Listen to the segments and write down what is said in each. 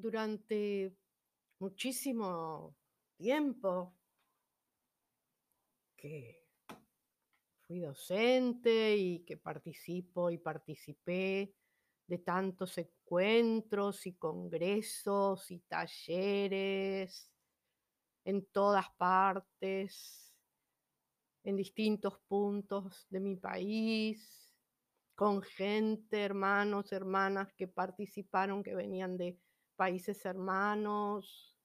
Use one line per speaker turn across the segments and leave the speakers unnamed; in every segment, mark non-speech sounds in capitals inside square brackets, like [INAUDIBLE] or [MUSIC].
durante muchísimo tiempo que fui docente y que participo y participé de tantos encuentros y congresos y talleres en todas partes, en distintos puntos de mi país, con gente, hermanos, hermanas que participaron, que venían de países hermanos,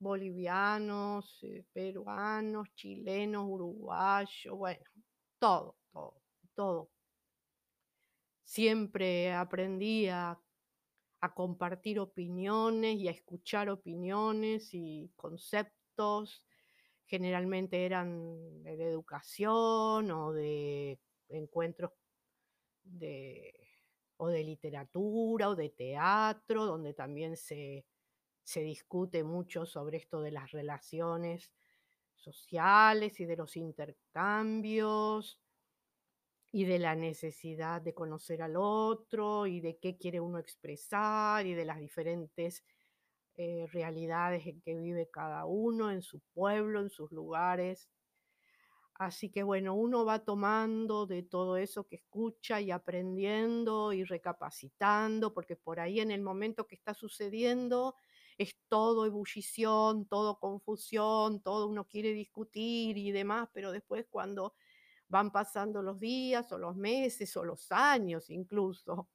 bolivianos, eh, peruanos, chilenos, uruguayos, bueno, todo, todo, todo. Siempre aprendí a, a compartir opiniones y a escuchar opiniones y conceptos. Generalmente eran de educación o de encuentros de, o de literatura o de teatro, donde también se, se discute mucho sobre esto de las relaciones sociales y de los intercambios y de la necesidad de conocer al otro y de qué quiere uno expresar y de las diferentes eh, realidades en que vive cada uno, en su pueblo, en sus lugares. Así que bueno, uno va tomando de todo eso que escucha y aprendiendo y recapacitando, porque por ahí en el momento que está sucediendo es todo ebullición, todo confusión, todo uno quiere discutir y demás, pero después cuando van pasando los días o los meses o los años incluso,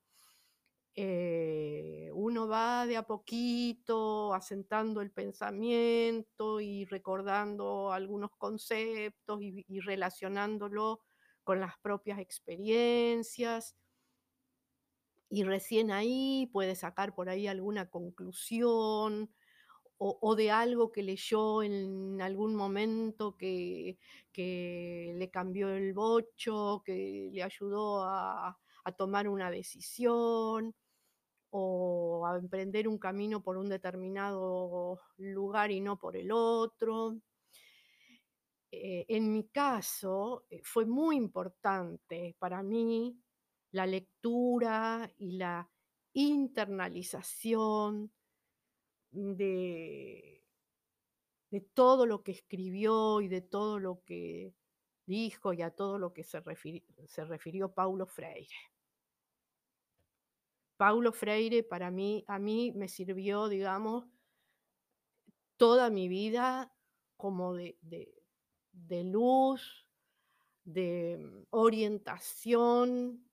eh, uno va de a poquito asentando el pensamiento y recordando algunos conceptos y, relacionándolo con las propias experiencias. Y recién ahí puede sacar por ahí alguna conclusión o, de algo que leyó en algún momento que, le cambió el bocho, que le ayudó a tomar una decisión o a emprender un camino por un determinado lugar y no por el otro. Eh, en mi caso, eh, fue muy importante para mí la lectura y la internalización de, de todo lo que escribió y de todo lo que dijo y a todo lo que se, se refirió Paulo Freire. Paulo Freire para mí, a mí me sirvió, digamos, toda mi vida como de, de- luz, de mm, orientación,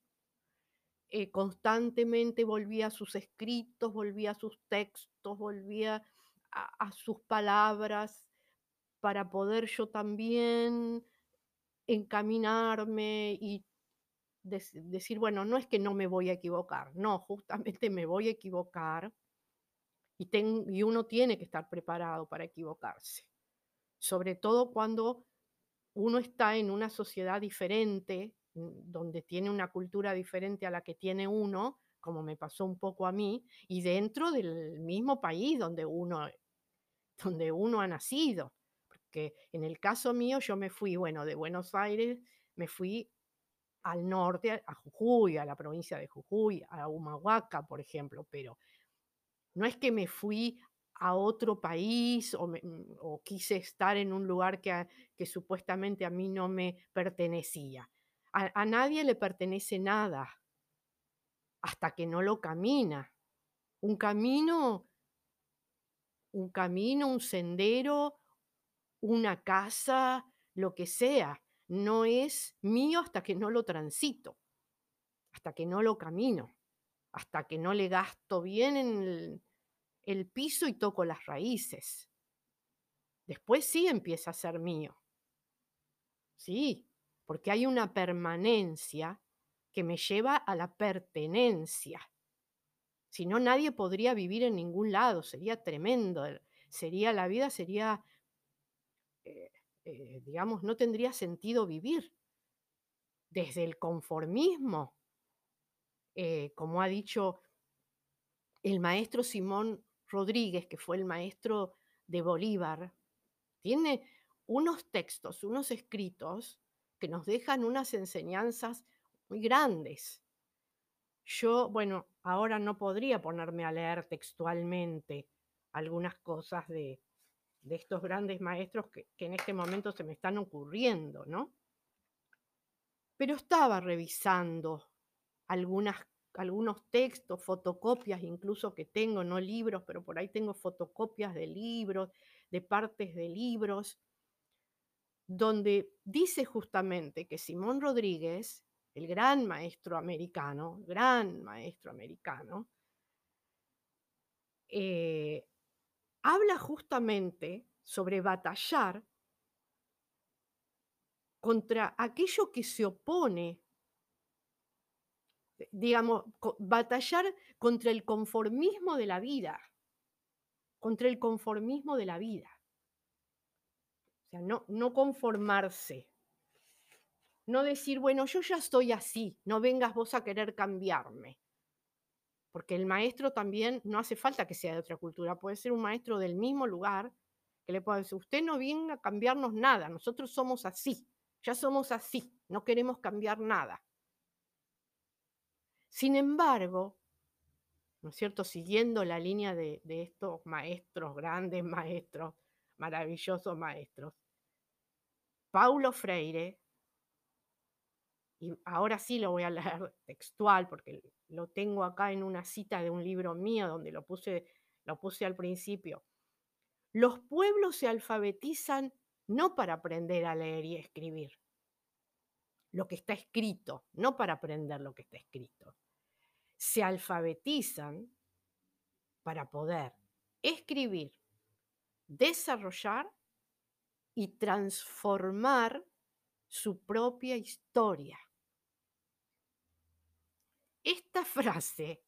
eh, constantemente volvía a sus escritos, volvía a sus textos, volvía a, a sus palabras para poder yo también encaminarme y dec- decir, bueno, no es que no me voy a equivocar, no, justamente me voy a equivocar y, ten- y uno tiene que estar preparado para equivocarse, sobre todo cuando uno está en una sociedad diferente, mm, donde tiene una cultura diferente a la que tiene uno, como me pasó un poco a mí, y dentro del mismo país donde uno, donde uno ha nacido. Porque en el caso mío yo me fui, bueno, de Buenos Aires, me fui al norte, a Jujuy, a la provincia de Jujuy, a Humahuaca, por ejemplo, pero no es que me fui a otro país o, mm, quise estar en un lugar que, que supuestamente a mí no me pertenecía. A, a nadie le pertenece nada hasta que no lo camina. Un camino, un camino, un sendero, una casa, lo que sea, no es mío hasta que no lo transito, hasta que no lo camino, hasta que no le gasto bien en el, el piso y toco las raíces. Después sí empieza a ser mío. Sí, porque hay una permanencia que me lleva a la pertenencia. Si no, nadie podría vivir en ningún lado, sería tremendo. Sería la vida, sería, eh, eh, digamos, no tendría sentido vivir. Desde el conformismo, eh, como ha dicho el maestro Simón Rodríguez, que fue el maestro de Bolívar, tiene unos textos, unos escritos que nos dejan unas enseñanzas muy grandes. Yo, bueno, ahora no podría ponerme a leer textualmente algunas cosas de, de estos grandes maestros que, en este momento se me están ocurriendo, ¿no? Pero estaba revisando algunas, algunos textos, fotocopias incluso que tengo, no libros, pero por ahí tengo fotocopias de libros, de partes de libros, donde dice justamente que Simón Rodríguez, el gran maestro americano, gran maestro americano, eh, habla justamente sobre batallar contra aquello que se opone, digamos, batallar contra el conformismo de la vida, contra el conformismo de la vida. O sea, no conformarse, no decir, bueno, yo ya estoy así, no vengas vos a querer cambiarme. Porque el maestro también no hace falta que sea de otra cultura, puede ser un maestro del mismo lugar que le pueda decir, usted no viene a cambiarnos nada, nosotros somos así, ya somos así, no queremos cambiar nada. Sin embargo, ¿no es cierto? Siguiendo la línea de, de estos maestros, grandes maestros, maravillosos maestros, Paulo Freire, y ahora sí lo voy a leer [LAUGHS] textual porque lo tengo acá en una cita de un libro mío donde lo puse, lo puse al principio. Los pueblos se alfabetizan no para aprender a leer y escribir lo que está escrito, no para aprender lo que está escrito. Se alfabetizan para poder escribir, desarrollar y transformar su propia historia. Esta frase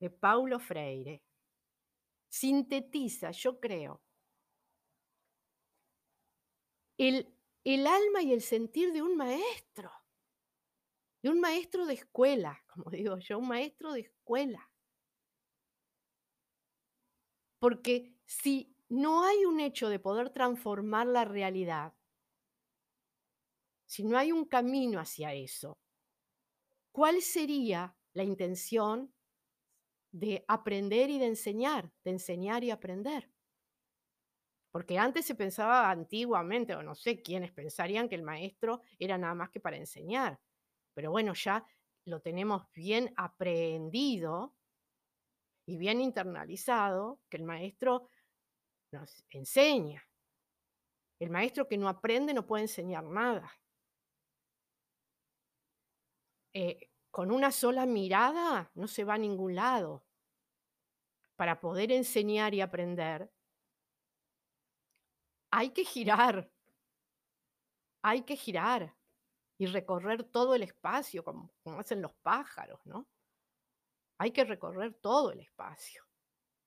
de Paulo Freire sintetiza, yo creo, el, el alma y el sentir de un maestro, de un maestro de escuela, [LAUGHS] como digo yo, un maestro de escuela. Porque si no hay un hecho de poder transformar la realidad, si no hay un camino hacia eso, ¿cuál sería la intención de aprender y de enseñar, de enseñar y aprender? Porque antes se pensaba antiguamente, o no sé quiénes pensarían que el maestro era nada más que para enseñar. Pero bueno, ya lo tenemos bien aprendido y bien internalizado, que el maestro nos enseña. El maestro que no aprende no puede enseñar nada. Eh, con una sola mirada no se va a ningún lado. Para poder enseñar y aprender, hay que girar, hay que girar y recorrer todo el espacio, como, hacen los pájaros, ¿no? Hay que recorrer todo el espacio,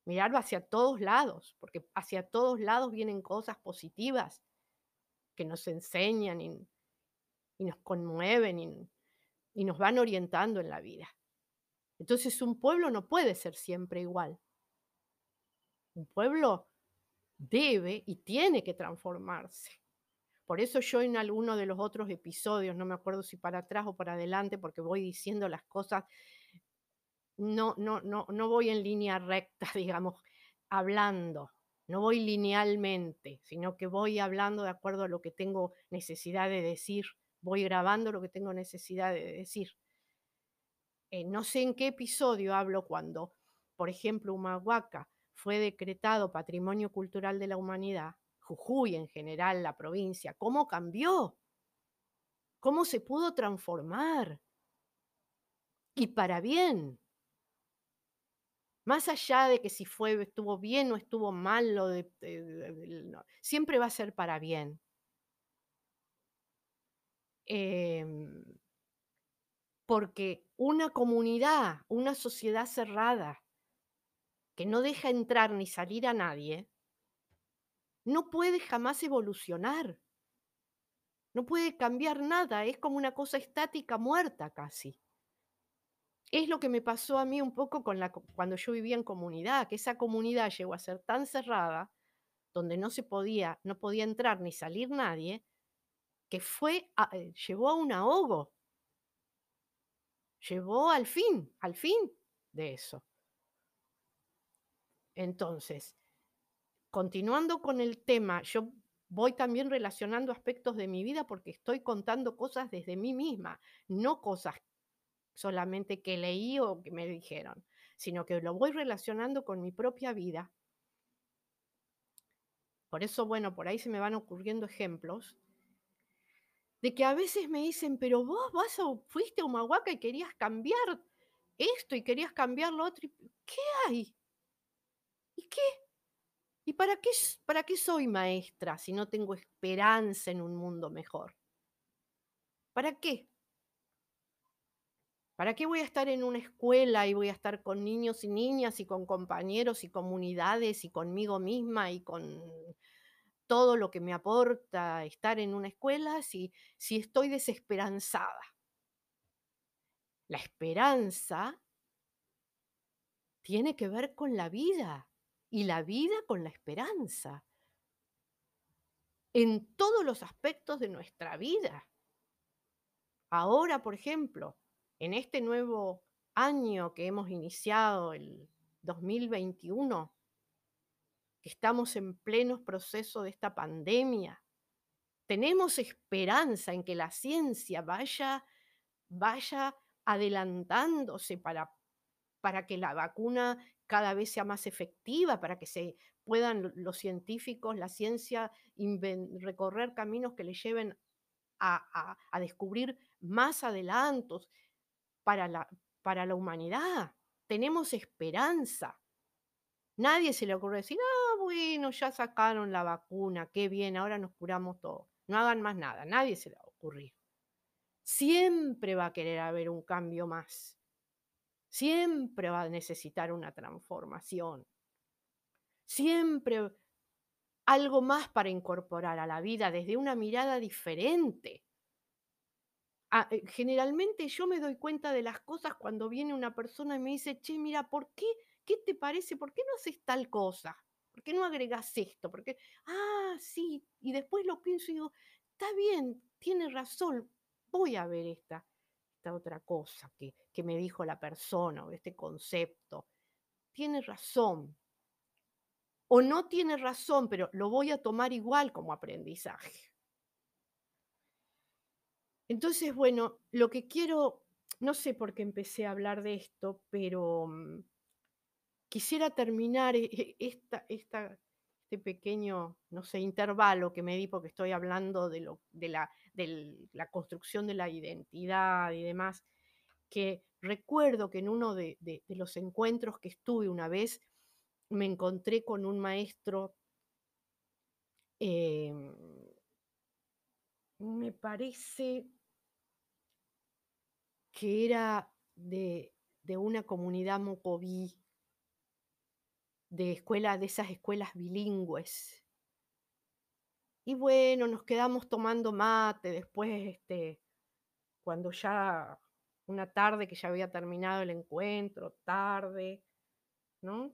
mirar hacia todos lados, porque hacia todos lados vienen cosas positivas que nos enseñan y, y nos conmueven y, y nos van orientando en la vida. Entonces un pueblo no puede ser siempre igual. Un pueblo debe y tiene que transformarse. Por eso yo en alguno de los otros episodios, no me acuerdo si para atrás o para adelante, porque voy diciendo las cosas, no, no, no, no voy en línea recta, [LAUGHS] digamos, hablando, no voy linealmente, sino que voy hablando de acuerdo a lo que tengo necesidad de decir, voy grabando lo que tengo necesidad de decir. Eh, no sé en qué episodio hablo cuando, por ejemplo, Humahuaca fue decretado Patrimonio Cultural de la Humanidad, Jujuy en general, la provincia, ¿cómo cambió? ¿Cómo se pudo transformar? Y para bien. Más allá de que si fue, estuvo bien o estuvo mal, siempre va a ser para bien. Em, porque una comunidad, una sociedad cerrada, que no deja entrar ni salir a nadie, no puede jamás evolucionar. No puede cambiar nada, es como una cosa estática muerta casi. Es lo que me pasó a mí un poco con la, cuando yo vivía en comunidad, que esa comunidad llegó a ser tan cerrada, donde no se podía, no podía entrar ni salir nadie, que fue, a- eh, llegó a un ahogo. llevó al fin, al fin de eso. Entonces, continuando con el tema, yo voy también relacionando aspectos de mi vida porque estoy contando cosas desde mí misma, no cosas solamente que leí o que me dijeron, sino que lo voy relacionando con mi propia vida. Por eso, bueno, por ahí se me van ocurriendo ejemplos de que a veces me dicen, pero vos vas a, fuiste a Humahuaca y querías cambiar esto y querías cambiar lo otro. ¿Qué hay? ¿Y qué? ¿Y para qué, para qué soy maestra si no tengo esperanza en un mundo mejor? ¿Para qué? ¿Para qué voy a estar en una escuela y voy a estar con niños y niñas y con compañeros y comunidades y conmigo misma y con todo lo que me aporta estar en una escuela si, si estoy desesperanzada? La esperanza tiene que ver con la vida y la vida con la esperanza en todos los aspectos de nuestra vida. Ahora, por ejemplo, en este nuevo año que hemos iniciado, el 2021, que estamos en pleno proceso de esta pandemia, tenemos esperanza en que la ciencia vaya, vaya adelantándose para, para que la vacuna cada vez sea más efectiva, para que se puedan los científicos, la ciencia, recorrer caminos que le lleven a, a descubrir más adelantos para la, para la humanidad. Tenemos esperanza. Nadie se le ocurre decir, ah, bueno, ya sacaron la vacuna, qué bien, ahora nos curamos todos. No hagan más nada, nadie se le va a ocurrir. Siempre va a querer haber un cambio más. Siempre va a necesitar una transformación. Siempre algo más para incorporar a la vida desde una mirada diferente. Ah, eh, generalmente yo me doy cuenta de las cosas cuando viene una persona y me dice, che, mira, ¿por qué? ¿Qué te parece? ¿Por qué no haces tal cosa? ¿Por qué no agregas esto? Porque, ah, sí, y después lo pienso y digo, está bien, tiene razón, voy a ver esta, esta otra cosa que, que me dijo la persona o este concepto. Tiene razón. O no tiene razón, pero lo voy a tomar igual como aprendizaje. Entonces, bueno, lo que quiero, no sé por qué empecé a hablar de esto, pero mm, quisiera terminar e, e, este pequeño, no sé, intervalo que me di porque estoy hablando de, de, la, de construcción de la identidad y demás, que recuerdo que en uno de, de los encuentros que estuve una vez, me encontré con un maestro eh, me parece que era de, una comunidad mocoví, de escuela, de esas escuelas bilingües. Y bueno, nos quedamos tomando mate después, este, cuando ya una tarde que ya había terminado el encuentro, tarde, ¿no?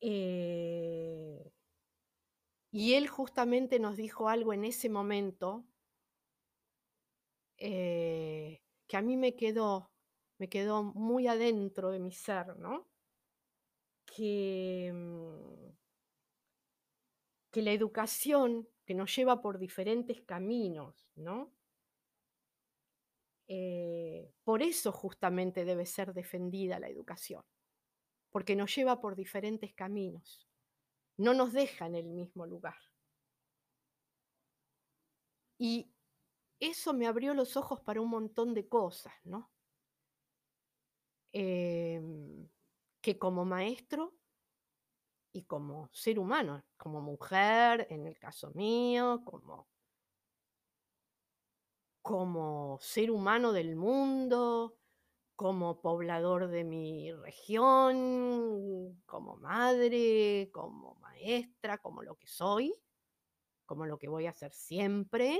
Eh, y él justamente nos dijo algo en ese momento eh, que a mí me quedó, me quedó muy adentro de mi ser, ¿no? Que, mm, que la educación que nos lleva por diferentes caminos, ¿no? Eh, por eso justamente debe ser defendida la educación, porque nos lleva por diferentes caminos no nos deja en el mismo lugar. Y eso me abrió los ojos para un montón de cosas, ¿no? Em, que como maestro y como ser humano, como mujer, en el caso mío, como, como ser humano del mundo, como poblador de mi región, como madre, como maestra, como lo que soy, como lo que voy a hacer siempre,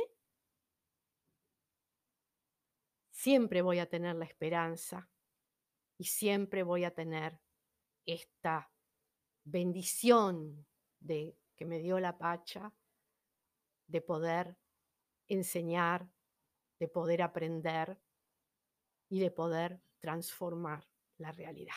siempre voy a tener la esperanza y siempre voy a tener esta bendición de que me dio la Pacha de poder enseñar, de poder aprender y de poder transformar la realidad.